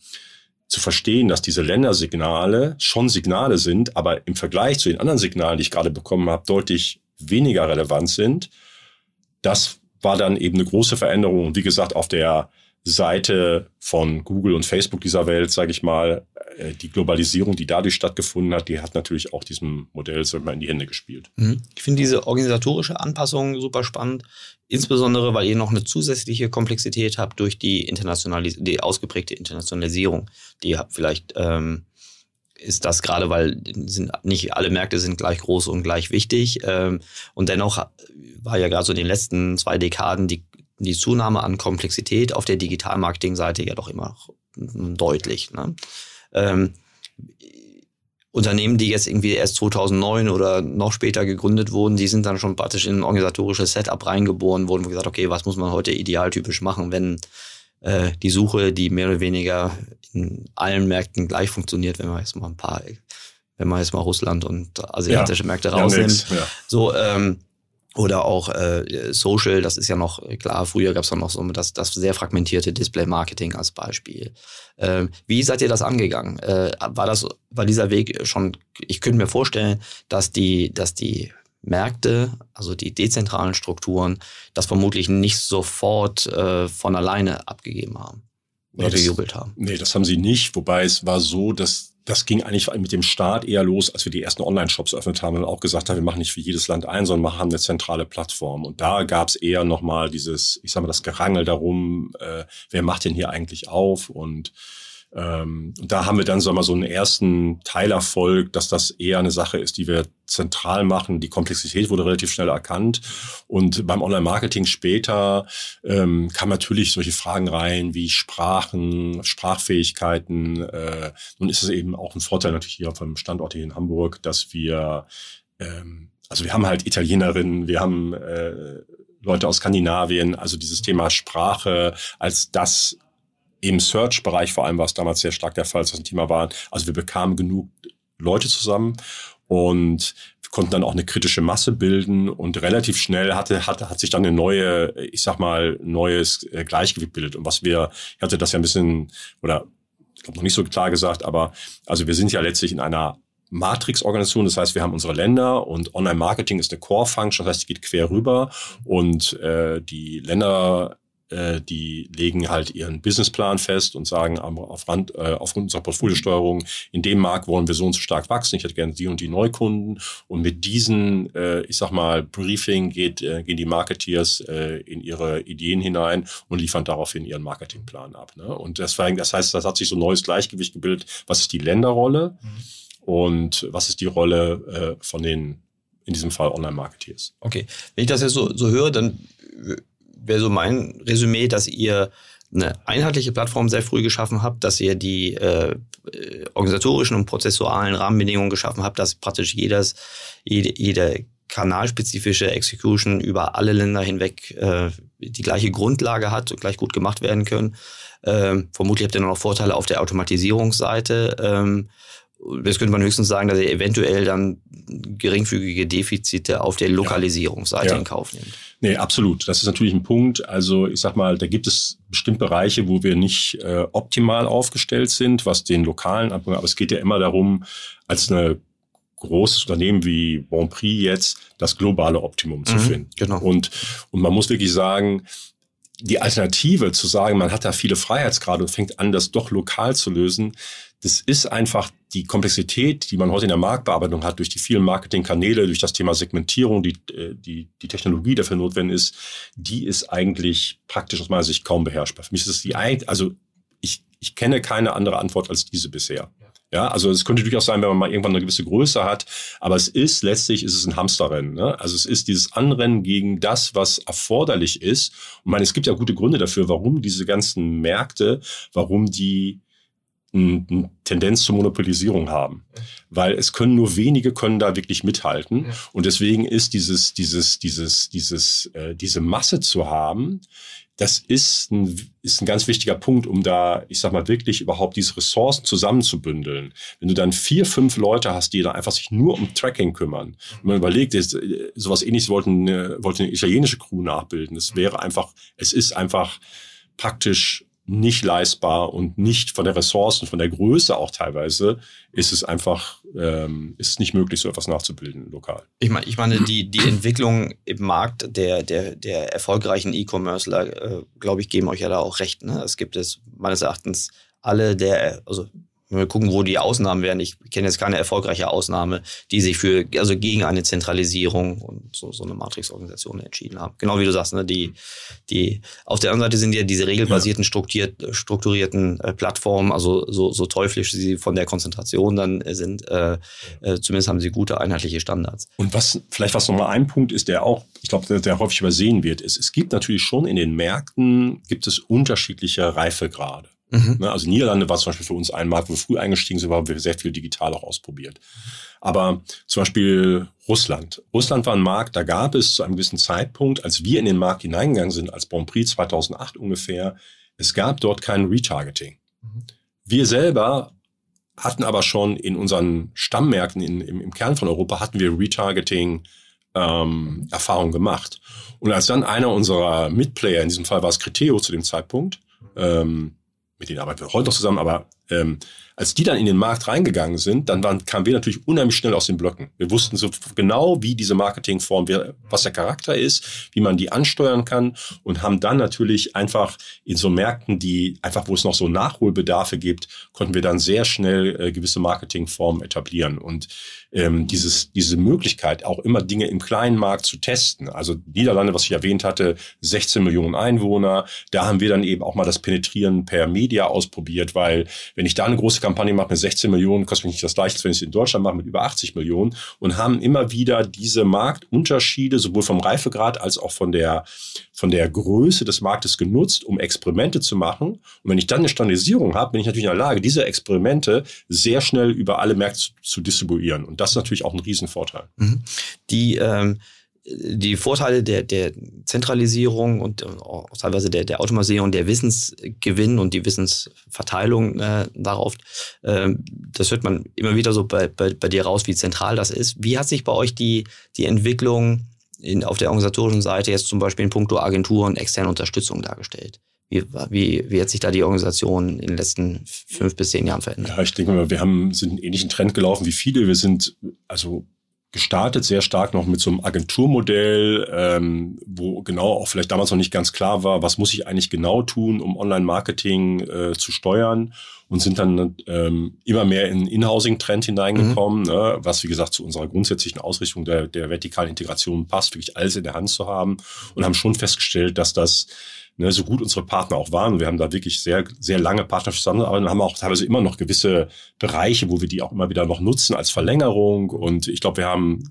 Speaker 2: zu verstehen, dass diese Ländersignale schon Signale sind, aber im Vergleich zu den anderen Signalen, die ich gerade bekommen habe, deutlich weniger relevant sind. Das war dann eben eine große Veränderung. Und wie gesagt, auf der Seite von Google und Facebook dieser Welt, sage ich mal, äh, die Globalisierung, die dadurch stattgefunden hat, die hat natürlich auch diesem Modell so mal in die Hände gespielt.
Speaker 1: Mhm. Ich finde diese organisatorische Anpassung super spannend, insbesondere weil ihr noch eine zusätzliche Komplexität habt durch die, Internationalis die ausgeprägte Internationalisierung, die habt. Vielleicht ähm, ist das gerade, weil sind, nicht alle Märkte sind gleich groß und gleich wichtig. Ähm, und dennoch war ja gerade so in den letzten zwei Dekaden die die Zunahme an Komplexität auf der Digitalmarketing-Seite ja doch immer noch deutlich. Ne? Ähm, Unternehmen, die jetzt irgendwie erst 2009 oder noch später gegründet wurden, die sind dann schon praktisch in ein organisatorisches Setup reingeboren worden, wo gesagt, okay, was muss man heute idealtypisch machen, wenn äh, die Suche, die mehr oder weniger in allen Märkten gleich funktioniert, wenn man jetzt mal ein paar, wenn man jetzt mal Russland und asiatische ja, Märkte rausnimmt. Ja, so, ähm, oder auch äh, Social, das ist ja noch klar, früher gab es dann noch so das, das sehr fragmentierte Display-Marketing als Beispiel. Ähm, wie seid ihr das angegangen? Äh, war das, war dieser Weg schon, ich könnte mir vorstellen, dass die, dass die Märkte, also die dezentralen Strukturen, das vermutlich nicht sofort äh, von alleine abgegeben haben
Speaker 2: oder nee, gejubelt haben. Nee, das haben sie nicht, wobei es war so, dass das ging eigentlich mit dem Start eher los, als wir die ersten Online-Shops eröffnet haben und auch gesagt haben, wir machen nicht für jedes Land ein, sondern machen eine zentrale Plattform. Und da gab es eher nochmal dieses, ich sag mal, das Gerangel darum, äh, wer macht denn hier eigentlich auf und Ähm, und da haben wir dann so mal so einen ersten Teilerfolg, dass das eher eine Sache ist, die wir zentral machen. Die Komplexität wurde relativ schnell erkannt. Und beim Online-Marketing später ähm, kamen natürlich solche Fragen rein wie Sprachen, Sprachfähigkeiten. Äh, nun ist es eben auch ein Vorteil natürlich hier vom Standort hier in Hamburg, dass wir ähm, also wir haben halt Italienerinnen, wir haben äh, Leute aus Skandinavien, also dieses Thema Sprache als das im Search-Bereich vor allem war es damals sehr stark der Fall, dass das ein Thema war. Also wir bekamen genug Leute zusammen und konnten dann auch eine kritische Masse bilden und relativ schnell hatte, hatte, hat sich dann eine neue, ich sag mal, neues äh, Gleichgewicht bildet. Und was wir, ich hatte das ja ein bisschen, oder ich glaube noch nicht so klar gesagt, aber also wir sind ja letztlich in einer Matrix-Organisation. Das heißt, wir haben unsere Länder und Online-Marketing ist eine Core-Function, das heißt, die geht quer rüber und äh, die Länder äh, die legen halt ihren Businessplan fest und sagen, aufgrund, äh, aufgrund unserer Portfoliosteuerung, in dem Markt wollen wir so und so stark wachsen. Ich hätte gerne die und die Neukunden. Und mit diesen, äh, ich sag mal, Briefing geht, äh, gehen die Marketeers äh, in ihre Ideen hinein und liefern daraufhin ihren Marketingplan ab. Ne? Und deswegen, das heißt, das hat sich so ein neues Gleichgewicht gebildet. Was ist die Länderrolle? Mhm. Und was ist die Rolle äh, von den in diesem Fall Online-Marketeers.
Speaker 1: Okay, wenn ich das jetzt so, so höre, dann wäre so mein Resümee, dass ihr eine einheitliche Plattform sehr früh geschaffen habt, dass ihr die äh, organisatorischen und prozessualen Rahmenbedingungen geschaffen habt, dass praktisch jedes, jede, jede kanalspezifische Execution über alle Länder hinweg äh, die gleiche Grundlage hat und gleich gut gemacht werden können. Ähm, vermutlich habt ihr noch Vorteile auf der Automatisierungsseite. Ähm, Jetzt könnte man höchstens sagen, dass ihr eventuell dann geringfügige Defizite auf der Lokalisierungsseite ja. Ja. in Kauf nimmt.
Speaker 2: Nee, absolut. Das ist natürlich ein Punkt. Also ich sag mal, da gibt es bestimmt Bereiche, wo wir nicht äh, optimal aufgestellt sind, was den lokalen anbelangt. Aber es geht ja immer darum, als eine großes Unternehmen wie Bonprix jetzt das globale Optimum zu mhm, finden. Genau. Und, und man muss wirklich sagen, die Alternative zu sagen, man hat da viele Freiheitsgrade und fängt an, das doch lokal zu lösen, das ist einfach die Komplexität, die man heute in der Marktbearbeitung hat, durch die vielen Marketingkanäle, durch das Thema Segmentierung, die, äh, die, die Technologie dafür notwendig ist, die ist eigentlich praktisch aus meiner Sicht kaum beherrschbar. Für mich ist es die, also ich, ich kenne keine andere Antwort als diese bisher. Ja, also es könnte durchaus sein, wenn man mal irgendwann eine gewisse Größe hat, aber es ist letztlich ist es ein Hamsterrennen. Ne? Also es ist dieses Anrennen gegen das, was erforderlich ist. Und ich meine, es gibt ja gute Gründe dafür, warum diese ganzen Märkte, warum die eine Tendenz zur Monopolisierung haben, weil es können nur wenige können da wirklich mithalten ja. und deswegen ist dieses dieses dieses dieses äh, diese Masse zu haben, das ist ein, ist ein ganz wichtiger Punkt, um da, ich sag mal, wirklich überhaupt diese Ressourcen zusammenzubündeln. Wenn du dann vier, fünf Leute hast, die da einfach sich nur um Tracking kümmern, wenn man überlegt, ist, äh, sowas ähnliches wollten, äh, wollte eine italienische Crew nachbilden. Es wäre einfach, es ist einfach praktisch nicht leistbar und nicht von der Ressourcen, von der Größe auch teilweise, ist es einfach, ähm, ist nicht möglich, so etwas nachzubilden lokal.
Speaker 1: Ich meine, ich meine die, die Entwicklung im Markt der, der, der erfolgreichen E-Commercer, äh, glaube ich, geben euch ja da auch recht. Ne? Es gibt es meines Erachtens alle der, also wenn wir gucken, wo die Ausnahmen wären, ich kenne jetzt keine erfolgreiche Ausnahme, die sich für, also gegen eine Zentralisierung und so, so eine Matrix-Organisation entschieden haben. Genau wie du sagst, ne, die, die, auf der anderen Seite sind ja diese regelbasierten, strukturiert, strukturierten äh, Plattformen, also so, so teuflisch sie von der Konzentration dann äh, sind, äh, äh, zumindest haben sie gute einheitliche Standards.
Speaker 2: Und was, vielleicht was nochmal ein Punkt ist, der auch, ich glaube, der, der häufig übersehen wird, ist, es gibt natürlich schon in den Märkten, gibt es unterschiedliche Reifegrade. Mhm. Ne, also Niederlande war zum Beispiel für uns ein Markt, wo wir früh eingestiegen sind, haben wir sehr viel digital auch ausprobiert. Aber zum Beispiel Russland. Russland war ein Markt, da gab es zu einem gewissen Zeitpunkt, als wir in den Markt hineingegangen sind, als Grand Prix 2008 ungefähr, es gab dort kein Retargeting. Mhm. Wir selber hatten aber schon in unseren Stammmärkten in, im, im Kern von Europa hatten wir Retargeting ähm, Erfahrung gemacht. Und als dann einer unserer Mitplayer, in diesem Fall war es Criteo zu dem Zeitpunkt, ähm, mit denen arbeiten wir heute noch zusammen, aber ähm, als die dann in den Markt reingegangen sind, dann waren, kamen wir natürlich unheimlich schnell aus den Blöcken. Wir wussten so genau, wie diese Marketingform, was der Charakter ist, wie man die ansteuern kann und haben dann natürlich einfach in so Märkten, die einfach, wo es noch so Nachholbedarfe gibt, konnten wir dann sehr schnell äh, gewisse Marketingformen etablieren und ähm, dieses, diese Möglichkeit, auch immer Dinge im kleinen Markt zu testen. Also Niederlande, was ich erwähnt hatte, 16 Millionen Einwohner. Da haben wir dann eben auch mal das Penetrieren per Media ausprobiert, weil Wenn ich da eine große Kampagne mache mit 16 Millionen, kostet mich nicht das gleiche, wenn ich es in Deutschland mache mit über 80 Millionen und haben immer wieder diese Marktunterschiede sowohl vom Reifegrad als auch von der, von der Größe des Marktes genutzt, um Experimente zu machen. Und wenn ich dann eine Standardisierung habe, bin ich natürlich in der Lage, diese Experimente sehr schnell über alle Märkte zu, zu distribuieren. Und das ist natürlich auch ein Riesenvorteil.
Speaker 1: Mhm. Die ähm die Vorteile der, der Zentralisierung und auch teilweise der, der Automatisierung, der Wissensgewinn und die Wissensverteilung äh, darauf, äh, das hört man immer wieder so bei, bei, bei dir raus, wie zentral das ist. Wie hat sich bei euch die, die Entwicklung in, auf der organisatorischen Seite jetzt zum Beispiel in puncto Agentur und externe Unterstützung dargestellt? Wie, wie, wie hat sich da die Organisation in den letzten fünf bis zehn Jahren verändert?
Speaker 2: Ja, ich denke mal, wir haben, sind einen ähnlichen Trend gelaufen wie viele. Wir sind also gestartet, sehr stark noch mit so einem Agenturmodell, ähm, wo genau auch vielleicht damals noch nicht ganz klar war, was muss ich eigentlich genau tun, um Online-Marketing äh, zu steuern und sind dann ähm, immer mehr in In-Housing-Trend hineingekommen, mhm. ne, was wie gesagt zu unserer grundsätzlichen Ausrichtung der, der vertikalen Integration passt, wirklich alles in der Hand zu haben und haben schon festgestellt, dass das ne, so gut unsere Partner auch waren. Wir haben da wirklich sehr, sehr lange Partnerschaft zusammengearbeitet und haben auch teilweise immer noch gewisse Bereiche, wo wir die auch immer wieder noch nutzen als Verlängerung. Und ich glaube, wir haben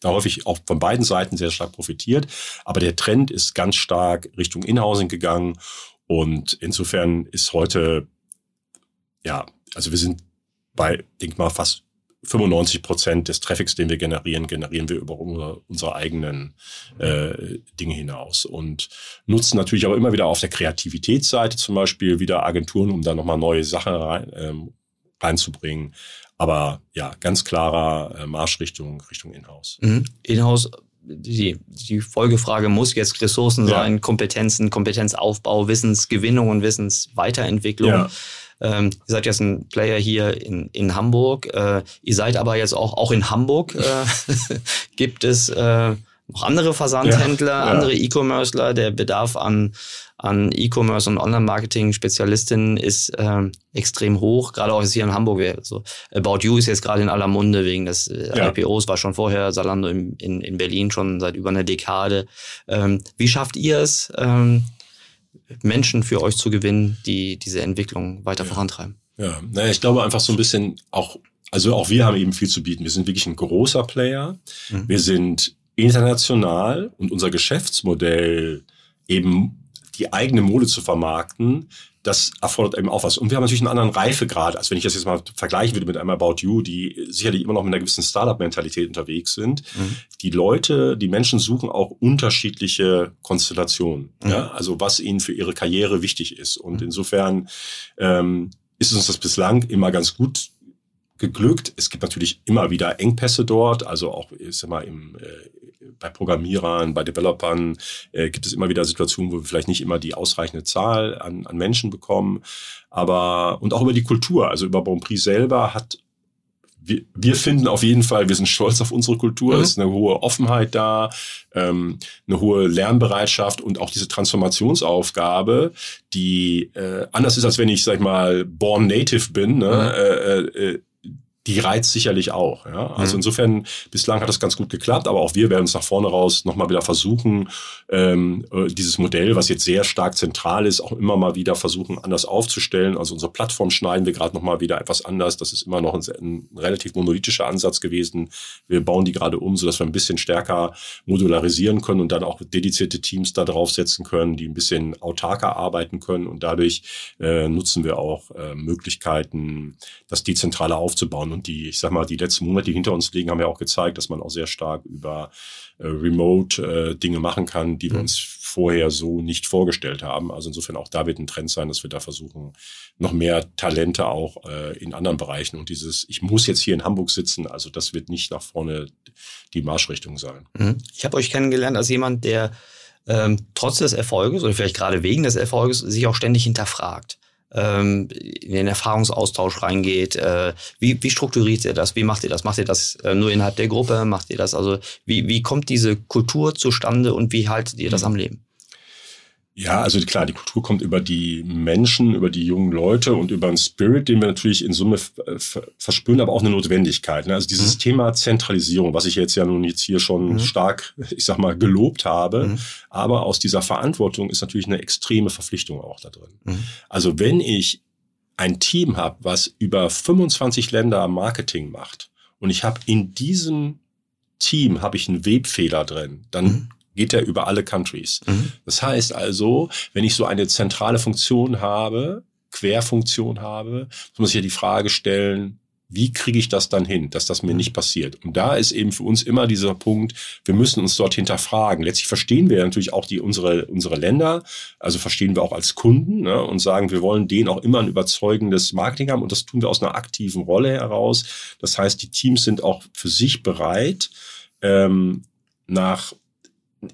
Speaker 2: da häufig auch von beiden Seiten sehr stark profitiert. Aber der Trend ist ganz stark Richtung Inhousing gegangen. Und insofern ist heute, ja, also wir sind bei, denk mal, fast 95 Prozent des Traffics, den wir generieren, generieren wir über unsere, unsere eigenen äh, Dinge hinaus und nutzen natürlich auch immer wieder auf der Kreativitätsseite zum Beispiel wieder Agenturen, um da nochmal neue Sachen rein, ähm, reinzubringen. Aber ja, ganz klarer äh, Marschrichtung Richtung Inhouse.
Speaker 1: Mhm. Inhouse die, die Folgefrage muss jetzt Ressourcen ja. sein, Kompetenzen, Kompetenzaufbau, Wissensgewinnung und Wissensweiterentwicklung. Ja. Ähm, ihr seid jetzt ein Player hier in, in Hamburg. Äh, ihr seid aber jetzt auch, auch in Hamburg äh, gibt es äh, noch andere Versandhändler, ja, ja. andere E-Commercer. Der Bedarf an, an E-Commerce und Online-Marketing-Spezialistinnen ist äh, extrem hoch. Gerade auch jetzt hier in Hamburg. Also About You ist jetzt gerade in aller Munde wegen des äh, ja. IPOs, war schon vorher Salando in, in, in Berlin schon seit über einer Dekade. Ähm, wie schafft ihr es? Ähm, Menschen für euch zu gewinnen, die diese Entwicklung weiter ja. vorantreiben.
Speaker 2: Ja, naja, ich glaube einfach so ein bisschen auch, also auch wir haben eben viel zu bieten. Wir sind wirklich ein großer Player. Mhm. Wir sind international und unser Geschäftsmodell eben die eigene Mode zu vermarkten, das erfordert eben auch was. Und wir haben natürlich einen anderen Reifegrad, als wenn ich das jetzt mal vergleichen würde mit einem About You, die sicherlich immer noch mit einer gewissen Startup-Mentalität unterwegs sind. Mhm. Die Leute, die Menschen suchen auch unterschiedliche Konstellationen. Mhm. Ja? Also was ihnen für ihre Karriere wichtig ist. Und mhm. insofern ähm, ist uns das bislang immer ganz gut geglückt. Es gibt natürlich immer wieder Engpässe dort, also auch ich sag mal im äh, bei Programmierern, bei Developern äh, gibt es immer wieder Situationen, wo wir vielleicht nicht immer die ausreichende Zahl an, an Menschen bekommen. Aber und auch über die Kultur, also über Bonprix selber hat wir, wir finden auf jeden Fall, wir sind stolz auf unsere Kultur. Mhm. Es ist eine hohe Offenheit da, ähm, eine hohe Lernbereitschaft und auch diese Transformationsaufgabe, die äh, anders ist, als wenn ich, sag ich mal, born native bin. Ne? Mhm. Äh, äh, die reizt sicherlich auch. Ja? Also mhm. insofern, bislang hat das ganz gut geklappt, aber auch wir werden uns nach vorne raus nochmal wieder versuchen, ähm, äh, dieses Modell, was jetzt sehr stark zentral ist, auch immer mal wieder versuchen, anders aufzustellen. Also unsere Plattform schneiden wir gerade nochmal wieder etwas anders. Das ist immer noch ein, ein, relativ monolithischer Ansatz gewesen. Wir bauen die gerade um, sodass wir ein bisschen stärker modularisieren können und dann auch dedizierte Teams da draufsetzen können, die ein bisschen autarker arbeiten können. Und dadurch äh, nutzen wir auch äh, Möglichkeiten, das dezentrale aufzubauen und die, ich sag mal, die letzten Monate, die hinter uns liegen, haben ja auch gezeigt, dass man auch sehr stark über äh, Remote äh, Dinge machen kann, die wir mhm. uns vorher so nicht vorgestellt haben. Also insofern auch da wird ein Trend sein, dass wir da versuchen, noch mehr Talente auch äh, in anderen Bereichen und dieses, ich muss jetzt hier in Hamburg sitzen, also das wird nicht nach vorne die Marschrichtung sein.
Speaker 1: Mhm. Ich habe euch kennengelernt als jemand, der ähm, trotz des Erfolges oder vielleicht gerade wegen des Erfolges sich auch ständig hinterfragt ähm, in den Erfahrungsaustausch reingeht. Äh, wie, wie strukturiert ihr das? Wie macht ihr das? Macht ihr das äh, nur innerhalb der Gruppe? Macht ihr das? Also wie, wie kommt diese Kultur zustande und wie haltet ihr das am Leben?
Speaker 2: Ja, also klar, die Kultur kommt über die Menschen, über die jungen Leute und über einen Spirit, den wir natürlich in Summe verspüren, aber auch eine Notwendigkeit. Ne? Also dieses mhm. Thema Zentralisierung, was ich jetzt ja nun jetzt hier schon mhm. stark, ich sag mal, gelobt habe, mhm. aber aus dieser Verantwortung ist natürlich eine extreme Verpflichtung auch da drin. Mhm. Also wenn ich ein Team habe, was über 25 Länder Marketing macht und ich habe in diesem Team habe ich einen Webfehler drin, dann mhm. Geht er über alle Countries. Mhm. Das heißt also, wenn ich so eine zentrale Funktion habe, Querfunktion habe, muss sich ja die Frage stellen, wie kriege ich das dann hin, dass das mir nicht passiert? Und da ist eben für uns immer dieser Punkt, wir müssen uns dort hinterfragen. Letztlich verstehen wir natürlich auch die, unsere, unsere Länder, also verstehen wir auch als Kunden ne, und sagen, wir wollen denen auch immer ein überzeugendes Marketing haben und das tun wir aus einer aktiven Rolle heraus. Das heißt, die Teams sind auch für sich bereit, ähm, nach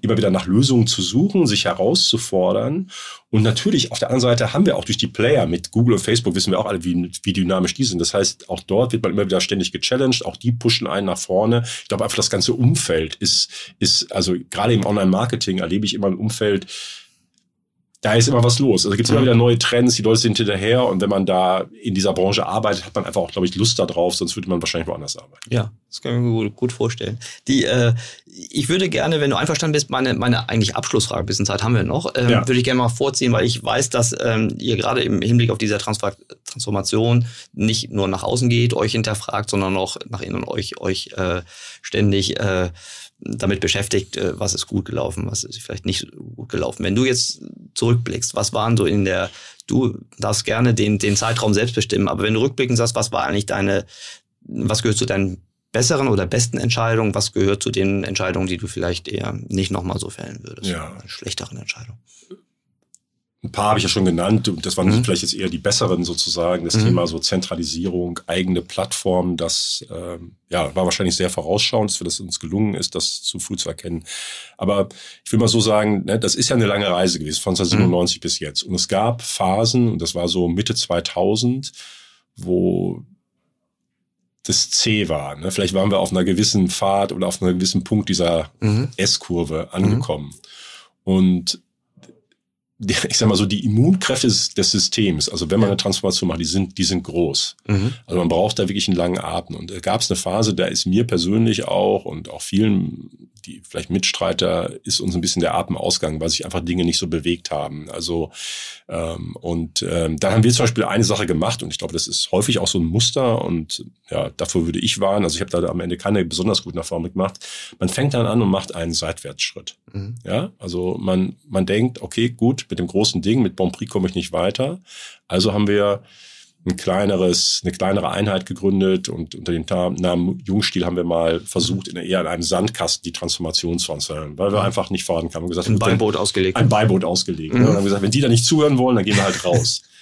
Speaker 2: immer wieder nach Lösungen zu suchen, sich herauszufordern. Und natürlich, auf der anderen Seite haben wir auch durch die Player mit Google und Facebook, wissen wir auch alle, wie, wie dynamisch die sind. Das heißt, auch dort wird man immer wieder ständig gechallenged, auch die pushen einen nach vorne. Ich glaube einfach, das ganze Umfeld ist, ist also gerade im Online-Marketing erlebe ich immer ein Umfeld, da ist immer was los. Also gibt es immer mhm. wieder neue Trends, die Leute sind hinterher und wenn man da in dieser Branche arbeitet, hat man einfach auch, glaube ich, Lust darauf, sonst würde man wahrscheinlich woanders arbeiten.
Speaker 1: Ja, das kann ich mir gut, gut vorstellen. Die, äh, ich würde gerne, wenn du einverstanden bist, meine, meine eigentlich Abschlussfrage, ein bisschen Zeit haben wir noch, ähm, ja. würde ich gerne mal vorziehen, weil ich weiß, dass ähm, ihr gerade im Hinblick auf diese Transfer Transformation nicht nur nach außen geht, euch hinterfragt, sondern auch nach innen euch, euch äh, ständig äh, damit beschäftigt, äh, was ist gut gelaufen, was ist vielleicht nicht gut gelaufen. Wenn du jetzt zurückblickst, was waren so in der, du darfst gerne den, den Zeitraum selbst bestimmen, aber wenn du rückblickend sagst, was war eigentlich deine, was gehört zu deinen besseren oder besten Entscheidungen, was gehört zu den Entscheidungen, die du vielleicht eher nicht nochmal so fällen würdest?
Speaker 2: Ja.
Speaker 1: Schlechteren Entscheidungen.
Speaker 2: Ein paar habe ich ja schon genannt und das waren mhm. vielleicht jetzt eher die besseren sozusagen. Das mhm. Thema so Zentralisierung, eigene Plattformen, das ähm, ja, war wahrscheinlich sehr vorausschauend, dass es uns gelungen ist, das zu früh zu erkennen. Aber ich will mal so sagen, ne, das ist ja eine lange Reise gewesen, von 1997 mhm. bis jetzt. Und es gab Phasen, und das war so Mitte 2000, wo das C war. Ne? Vielleicht waren wir auf einer gewissen Pfad oder auf einem gewissen Punkt dieser mhm. S-Kurve angekommen. Mhm. Und ich sag mal so, die Immunkräfte des, Systems, also wenn man eine Transformation macht, die sind, die sind groß. Mhm. Also man braucht da wirklich einen langen Atem. Und da gab es eine Phase, da ist mir persönlich auch und auch vielen die vielleicht Mitstreiter ist uns ein bisschen der Atem ausgegangen, weil sich einfach Dinge nicht so bewegt haben. Also ähm, und ähm, da haben wir zum Beispiel eine Sache gemacht und ich glaube, das ist häufig auch so ein Muster und ja, davor würde ich warnen. Also ich habe da am Ende keine besonders guten Erfahrungen gemacht. Man fängt dann an und macht einen Seitwärtsschritt. Mhm. Ja, also man man denkt, okay, gut, mit dem großen Ding, mit Bonprix komme ich nicht weiter. Also haben wir ein kleineres, eine kleinere Einheit gegründet und unter dem Namen Jungstil haben wir mal versucht, in, eher in einem Sandkasten die Transformation zu erzählen, weil wir mhm. einfach nicht vorankamen.
Speaker 1: Gesagt, ein Beiboot ausgelegt.
Speaker 2: Ein Beiboot ausgelegt. Mhm. Ne? Und haben gesagt, wenn die da nicht zuhören wollen, dann gehen wir halt raus.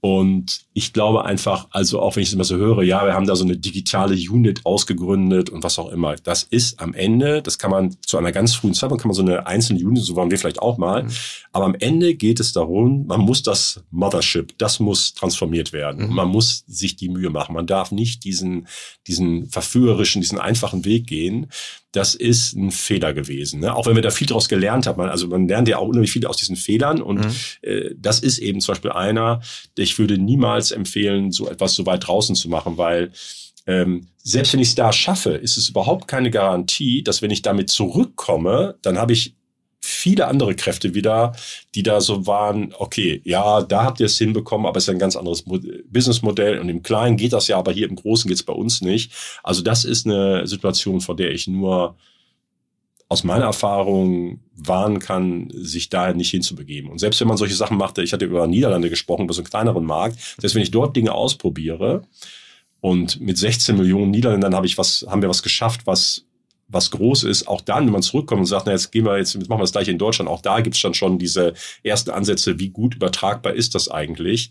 Speaker 2: Und ich glaube einfach, also auch wenn ich es immer so höre, ja, wir haben da so eine digitale Unit ausgegründet und was auch immer. Das ist am Ende, das kann man zu einer ganz frühen Zeit, man kann man so eine einzelne Unit, so waren wir vielleicht auch mal. Mhm. Aber am Ende geht es darum, man muss das Mothership, das muss transformiert werden. Mhm. Man muss sich die Mühe machen. Man darf nicht diesen, diesen verführerischen, diesen einfachen Weg gehen, das ist ein Fehler gewesen. Ne? Auch wenn wir da viel daraus gelernt haben. Also man lernt ja auch unheimlich viel aus diesen Fehlern. Und mhm. äh, das ist eben zum Beispiel einer, ich würde niemals empfehlen, so etwas so weit draußen zu machen, weil ähm, selbst wenn ich es da schaffe, ist es überhaupt keine Garantie, dass wenn ich damit zurückkomme, dann habe ich viele andere Kräfte wieder, die da so waren, okay, ja, da habt ihr es hinbekommen, aber es ist ein ganz anderes Businessmodell und im Kleinen geht das ja, aber hier im Großen geht es bei uns nicht. Also das ist eine Situation, vor der ich nur aus meiner Erfahrung warnen kann, sich da nicht hinzubegeben. Und selbst wenn man solche Sachen machte, ich hatte über Niederlande gesprochen, über so einen kleineren Markt, selbst wenn ich dort Dinge ausprobiere und mit 16 Millionen Niederländern habe ich was, haben wir was geschafft, was was groß ist, auch dann, wenn man zurückkommt und sagt, na, jetzt gehen wir jetzt, jetzt machen wir das gleich in Deutschland, auch da gibt es dann schon diese ersten Ansätze, wie gut übertragbar ist das eigentlich.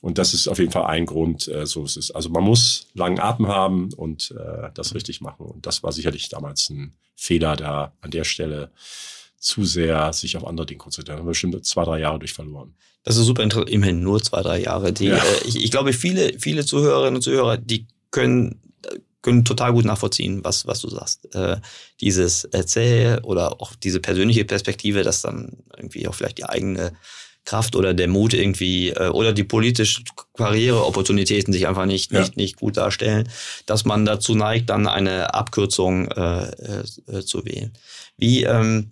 Speaker 2: Und das ist auf jeden Fall ein Grund, äh, so es ist. Also man muss langen Atem haben und äh, das richtig machen. Und das war sicherlich damals ein Fehler da an der Stelle zu sehr sich auf andere Dinge konzentrieren. Da haben wir bestimmt zwei, drei Jahre durch verloren.
Speaker 1: Das ist super interessant. Immerhin nur zwei, drei Jahre. Die, ja. äh, ich, ich glaube, viele, viele Zuhörerinnen und Zuhörer, die können können total gut nachvollziehen, was, was du sagst. Äh, dieses Erzähl oder auch diese persönliche Perspektive, dass dann irgendwie auch vielleicht die eigene Kraft oder der Mut irgendwie äh, oder die politische Karriereopportunitäten sich einfach nicht, ja. nicht, nicht gut darstellen, dass man dazu neigt, dann eine Abkürzung äh, äh, zu wählen. Wie ähm,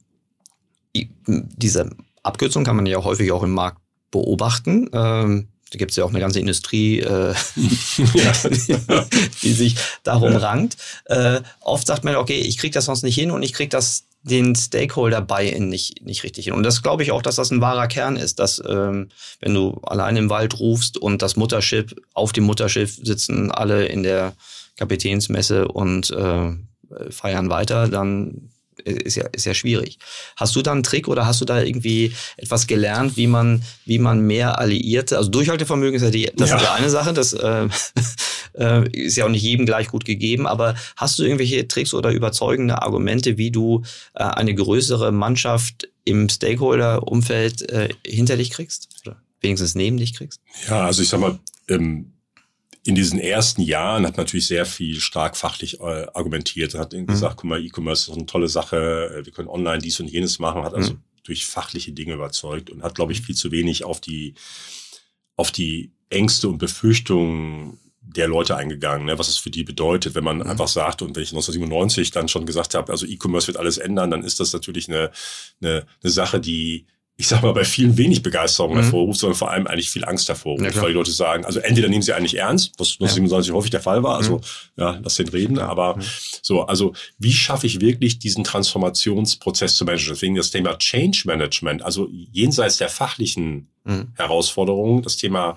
Speaker 1: diese Abkürzung kann man ja häufig auch im Markt beobachten. Ähm, da gibt es ja auch eine ganze Industrie, äh, die sich darum ja. rankt. Äh, oft sagt man, okay, ich kriege das sonst nicht hin und ich kriege das den Stakeholder-Buy-in nicht, nicht richtig hin. Und das glaube ich auch, dass das ein wahrer Kern ist, dass ähm, wenn du allein im Wald rufst und das Mutterschiff, auf dem Mutterschiff sitzen alle in der Kapitänsmesse und äh, feiern weiter, dann ist ja, ist ja schwierig. Hast du da einen Trick oder hast du da irgendwie etwas gelernt, wie man, wie man mehr Alliierte, also Durchhaltevermögen ist ja die, das ja. ist die eine Sache, das äh, äh, ist ja auch nicht jedem gleich gut gegeben, aber hast du irgendwelche Tricks oder überzeugende Argumente, wie du äh, eine größere Mannschaft im Stakeholder-Umfeld äh, hinter dich kriegst? Oder wenigstens neben dich kriegst?
Speaker 2: Ja, also ich sag mal, ähm, in diesen ersten Jahren hat natürlich sehr viel stark fachlich äh, argumentiert, hat mhm. gesagt, guck mal, E-Commerce ist eine tolle Sache, äh, wir können online dies und jenes machen, hat also mhm. durch fachliche Dinge überzeugt und hat, glaube ich, viel zu wenig auf die, auf die Ängste und Befürchtungen der Leute eingegangen, ne, was es für die bedeutet, wenn man mhm. einfach sagt, und wenn ich 1997 dann schon gesagt habe, also E-Commerce wird alles ändern, dann ist das natürlich eine, eine, eine Sache, die ich sag mal, bei vielen wenig Begeisterung mhm. hervorruft, sondern vor allem eigentlich viel Angst hervorruft, ja, weil die Leute sagen, also entweder nehmen sie eigentlich ernst, was 1997 ja. häufig der Fall war, also mhm. ja, lass den reden, aber mhm. so, also wie schaffe ich wirklich diesen Transformationsprozess zu managen? Deswegen das Thema Change Management, also jenseits der fachlichen mhm. Herausforderungen, das Thema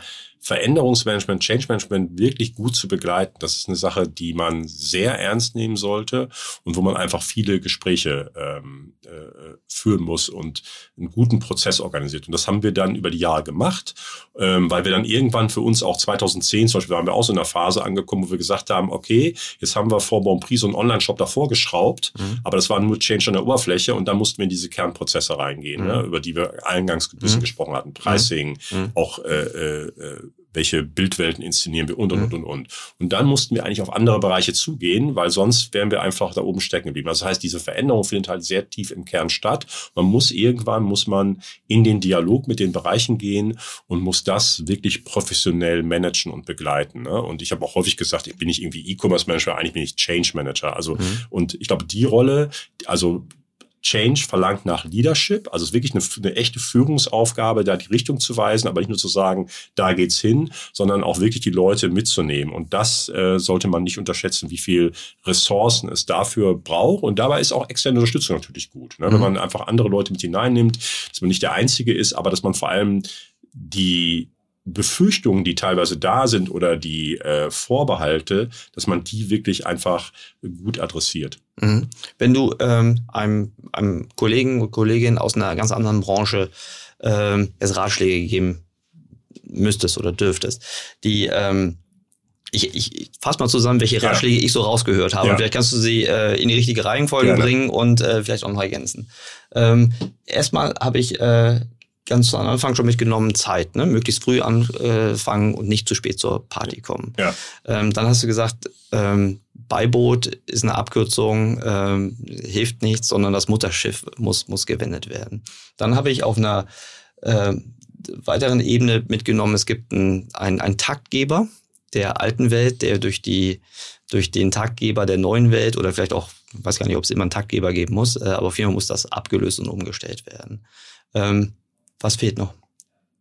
Speaker 2: Veränderungsmanagement, Change Management wirklich gut zu begleiten, das ist eine Sache, die man sehr ernst nehmen sollte und wo man einfach viele Gespräche ähm, äh, führen muss und einen guten Prozess organisiert. Und das haben wir dann über die Jahre gemacht, ähm, weil wir dann irgendwann für uns auch 2010 zum Beispiel waren wir auch so in einer Phase angekommen, wo wir gesagt haben, okay, jetzt haben wir vor Bon Prix so einen Online-Shop davor geschraubt, mhm. aber das war nur Change an der Oberfläche und dann mussten wir in diese Kernprozesse reingehen, mhm. ne, über die wir eingangs ein bisschen mhm. gesprochen hatten. Pricing, mhm. auch äh, äh, welche Bildwelten inszenieren wir und und und mhm. und und. Und dann mussten wir eigentlich auf andere Bereiche zugehen, weil sonst wären wir einfach da oben stecken geblieben. Also das heißt, diese Veränderung findet halt sehr tief im Kern statt. Man muss irgendwann, muss man in den Dialog mit den Bereichen gehen und muss das wirklich professionell managen und begleiten. Ne? Und ich habe auch häufig gesagt, ich bin nicht irgendwie E-Commerce Manager, eigentlich bin ich Change Manager. Also mhm. und ich glaube, die Rolle, also Change verlangt nach Leadership, also es ist wirklich eine, eine, echte Führungsaufgabe, da die Richtung zu weisen, aber nicht nur zu sagen, da geht's hin, sondern auch wirklich die Leute mitzunehmen. Und das äh, sollte man nicht unterschätzen, wie viel Ressourcen es dafür braucht. Und dabei ist auch externe Unterstützung natürlich gut, ne? wenn mhm. man einfach andere Leute mit hineinnimmt, dass man nicht der Einzige ist, aber dass man vor allem die Befürchtungen, die teilweise da sind oder die äh, Vorbehalte, dass man die wirklich einfach gut adressiert.
Speaker 1: Mhm. Wenn du ähm, einem, einem Kollegen, Kollegin aus einer ganz anderen Branche ähm, jetzt Ratschläge geben müsstest oder dürftest, die ähm, ich, ich fasse mal zusammen, welche Ratschläge ja. ich so rausgehört habe. Ja. Vielleicht kannst du sie äh, in die richtige Reihenfolge Gerne. bringen und äh, vielleicht auch noch ergänzen. Ähm, erstmal habe ich äh, ganz am Anfang schon mitgenommen, Zeit, ne? möglichst früh anfangen und nicht zu spät zur Party kommen. Ja. Ähm, dann hast du gesagt, ähm, Beiboot ist eine Abkürzung, ähm, hilft nichts, sondern das Mutterschiff muss, muss gewendet werden. Dann habe ich auf einer äh, weiteren Ebene mitgenommen, es gibt einen, einen Taktgeber der alten Welt, der durch die durch den Taktgeber der neuen Welt oder vielleicht auch, weiß gar nicht, ob es immer einen Taktgeber geben muss, äh, aber auf jeden Fall muss das abgelöst und umgestellt werden. Ähm, was fehlt noch?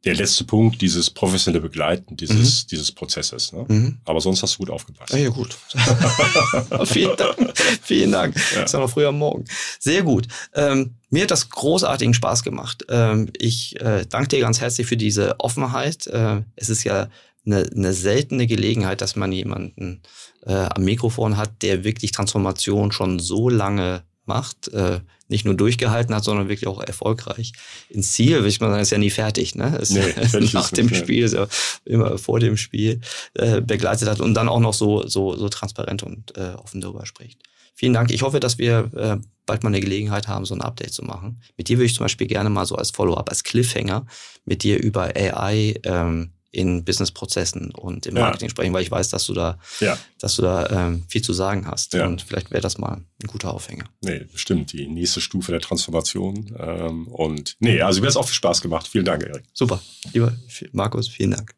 Speaker 2: Der letzte Punkt, dieses professionelle Begleiten dieses, mhm. dieses Prozesses. Ne? Mhm. Aber sonst hast du gut aufgepasst.
Speaker 1: Ja, ja gut. Vielen Dank. Vielen Dank. Ja. Das war noch früher am Morgen. Sehr gut. Ähm, mir hat das großartigen Spaß gemacht. Ähm, ich äh, danke dir ganz herzlich für diese Offenheit. Äh, es ist ja eine, eine seltene Gelegenheit, dass man jemanden äh, am Mikrofon hat, der wirklich Transformation schon so lange macht, äh, nicht nur durchgehalten hat, sondern wirklich auch erfolgreich ins Ziel, will ich mal sagen, ist ja nie fertig, ne? Es nee, nach dem nicht, Spiel, so immer vor dem Spiel äh, begleitet hat und dann auch noch so, so, so transparent und äh, offen darüber spricht. Vielen Dank. Ich hoffe, dass wir äh, bald mal eine Gelegenheit haben, so ein Update zu machen. Mit dir würde ich zum Beispiel gerne mal so als Follow-up, als Cliffhanger mit dir über AI ähm, in Businessprozessen und im Marketing ja. sprechen, weil ich weiß, dass du da, ja. dass du da ähm, viel zu sagen hast. Ja. Und vielleicht wäre das mal ein guter Aufhänger.
Speaker 2: Nee, bestimmt. Die nächste Stufe der Transformation. Ähm, und nee, also mir hat es auch viel Spaß gemacht. Vielen Dank, Erik.
Speaker 1: Super. Lieber Markus, vielen Dank.